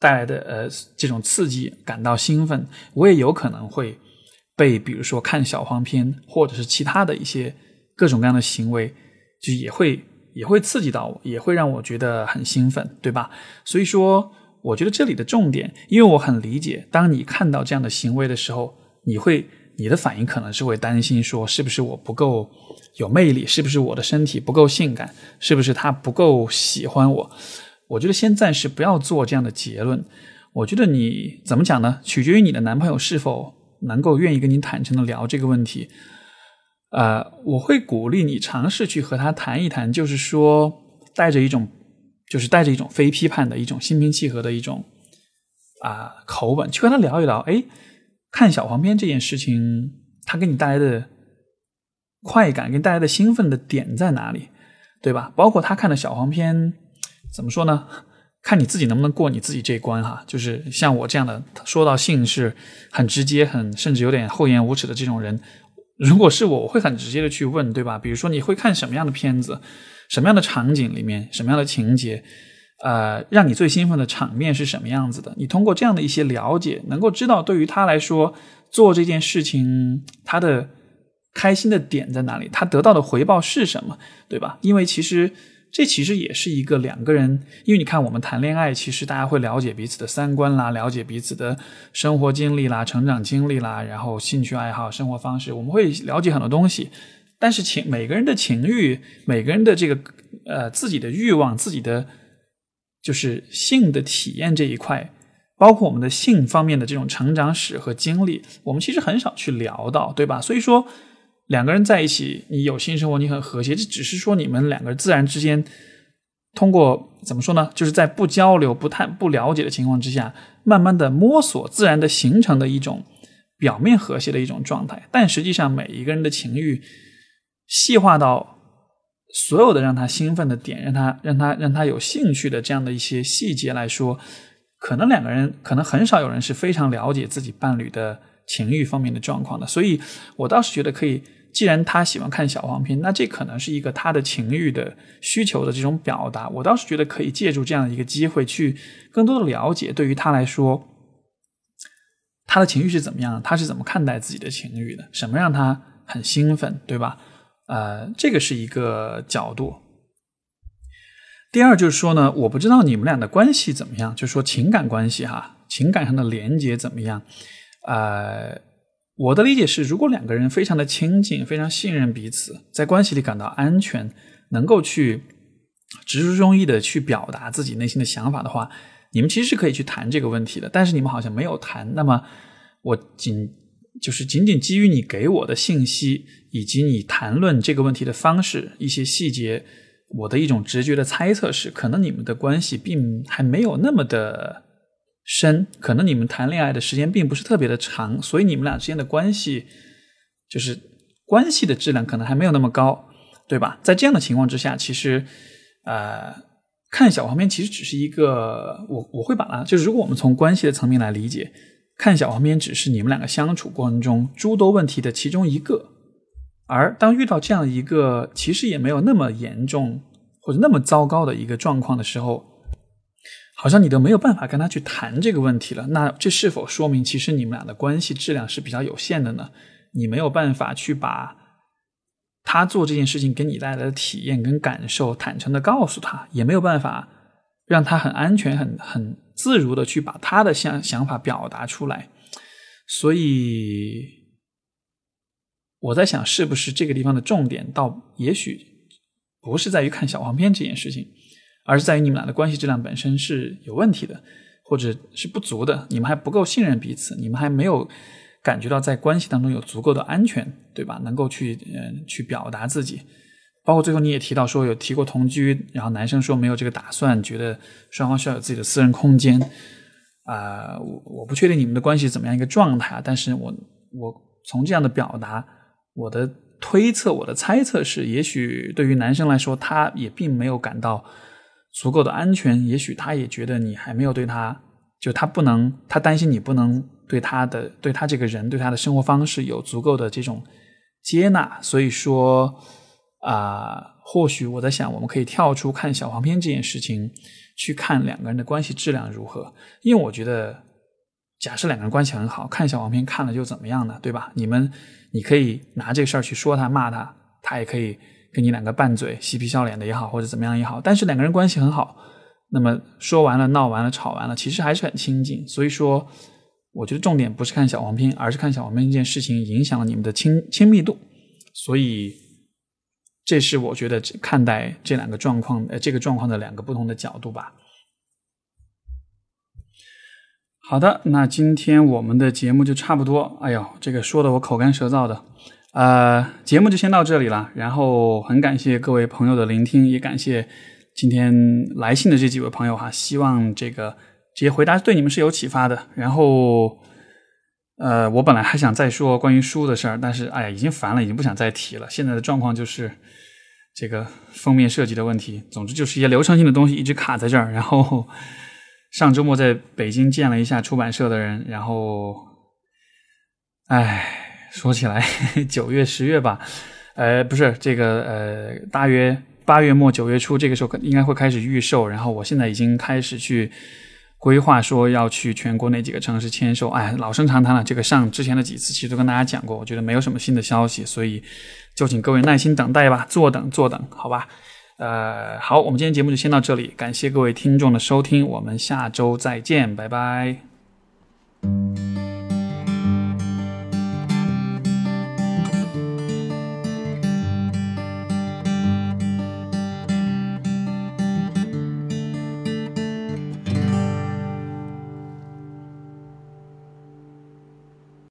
带来的呃这种刺激感到兴奋，我也有可能会被，比如说看小黄片或者是其他的一些各种各样的行为，就也会。也会刺激到我，也会让我觉得很兴奋，对吧？所以说，我觉得这里的重点，因为我很理解，当你看到这样的行为的时候，你会，你的反应可能是会担心说，是不是我不够有魅力？是不是我的身体不够性感？是不是他不够喜欢我？我觉得先暂时不要做这样的结论。我觉得你怎么讲呢？取决于你的男朋友是否能够愿意跟你坦诚的聊这个问题。呃，我会鼓励你尝试去和他谈一谈，就是说带着一种，就是带着一种非批判的一种心平气和的一种啊口吻去跟他聊一聊。哎，看小黄片这件事情，他给你带来的快感，给你带来的兴奋的点在哪里，对吧？包括他看的小黄片，怎么说呢？看你自己能不能过你自己这一关哈。就是像我这样的，说到性是很直接、很甚至有点厚颜无耻的这种人。如果是我，我会很直接的去问，对吧？比如说，你会看什么样的片子，什么样的场景里面，什么样的情节，呃，让你最兴奋的场面是什么样子的？你通过这样的一些了解，能够知道对于他来说做这件事情，他的开心的点在哪里？他得到的回报是什么？对吧？因为其实这其实也是一个两个人，因为你看我们谈恋爱，其实大家会了解彼此的三观啦，了解彼此的生活经历啦、成长经历啦，然后兴趣爱好、生活方式，我们会了解很多东西。但是情每个人的情欲，每个人的这个呃自己的欲望，自己的就是性的体验这一块。包括我们的性方面的这种成长史和经历，我们其实很少去聊到，对吧？所以说，两个人在一起，你有性生活，你很和谐，这只是说你们两个自然之间通过怎么说呢？就是在不交流、不探、不了解的情况之下，慢慢的摸索，自然的形成的一种表面和谐的一种状态。但实际上，每一个人的情欲细化到所有的让他兴奋的点，让他让他让他有兴趣的这样的一些细节来说。可能两个人，可能很少有人是非常了解自己伴侣的情欲方面的状况的，所以我倒是觉得可以。既然他喜欢看小黄片，那这可能是一个他的情欲的需求的这种表达。我倒是觉得可以借助这样的一个机会，去更多的了解，对于他来说，他的情欲是怎么样，他是怎么看待自己的情欲的，什么让他很兴奋，对吧？呃，这个是一个角度。第二就是说呢，我不知道你们俩的关系怎么样，就是说情感关系哈，情感上的连接怎么样？呃，我的理解是，如果两个人非常的亲近，非常信任彼此，在关系里感到安全，能够去直抒胸臆的去表达自己内心的想法的话，你们其实是可以去谈这个问题的。但是你们好像没有谈，那么我仅就是仅仅基于你给我的信息，以及你谈论这个问题的方式，一些细节。我的一种直觉的猜测是，可能你们的关系并还没有那么的深，可能你们谈恋爱的时间并不是特别的长，所以你们俩之间的关系就是关系的质量可能还没有那么高，对吧？在这样的情况之下，其实呃，看小黄片其实只是一个，我我会把它就是，如果我们从关系的层面来理解，看小黄片只是你们两个相处过程中诸多问题的其中一个。而当遇到这样一个其实也没有那么严重或者那么糟糕的一个状况的时候，好像你都没有办法跟他去谈这个问题了。那这是否说明其实你们俩的关系质量是比较有限的呢？你没有办法去把他做这件事情给你带来的体验跟感受坦诚的告诉他，也没有办法让他很安全、很很自如的去把他的想想法表达出来，所以。我在想，是不是这个地方的重点，倒也许不是在于看小黄片这件事情，而是在于你们俩的关系质量本身是有问题的，或者是不足的。你们还不够信任彼此，你们还没有感觉到在关系当中有足够的安全，对吧？能够去嗯去表达自己。包括最后你也提到说有提过同居，然后男生说没有这个打算，觉得双方需要有自己的私人空间。啊，我我不确定你们的关系怎么样一个状态啊，但是我我从这样的表达。我的推测，我的猜测是，也许对于男生来说，他也并没有感到足够的安全。也许他也觉得你还没有对他，就他不能，他担心你不能对他的，对他这个人，对他的生活方式有足够的这种接纳。所以说，啊，或许我在想，我们可以跳出看小黄片这件事情，去看两个人的关系质量如何。因为我觉得，假设两个人关系很好，看小黄片看了就怎么样呢？对吧？你们。你可以拿这事儿去说他、骂他，他也可以跟你两个拌嘴、嬉皮笑脸的也好，或者怎么样也好。但是两个人关系很好，那么说完了、闹完了、吵完了，其实还是很亲近。所以说，我觉得重点不是看小黄片，而是看小黄片这件事情影响了你们的亲亲密度。所以，这是我觉得看待这两个状况、呃这个状况的两个不同的角度吧。好的，那今天我们的节目就差不多。哎呦，这个说的我口干舌燥的，呃，节目就先到这里了。然后很感谢各位朋友的聆听，也感谢今天来信的这几位朋友哈。希望这个这些回答对你们是有启发的。然后，呃，我本来还想再说关于书的事儿，但是哎呀，已经烦了，已经不想再提了。现在的状况就是这个封面设计的问题，总之就是一些流程性的东西一直卡在这儿，然后。上周末在北京见了一下出版社的人，然后，哎，说起来九月十月吧，呃，不是这个呃，大约八月末九月初这个时候应该会开始预售，然后我现在已经开始去规划说要去全国哪几个城市签售。哎，老生常谈了，这个上之前的几次其实都跟大家讲过，我觉得没有什么新的消息，所以就请各位耐心等待吧，坐等坐等，好吧。呃，好，我们今天节目就先到这里，感谢各位听众的收听，我们下周再见，拜拜。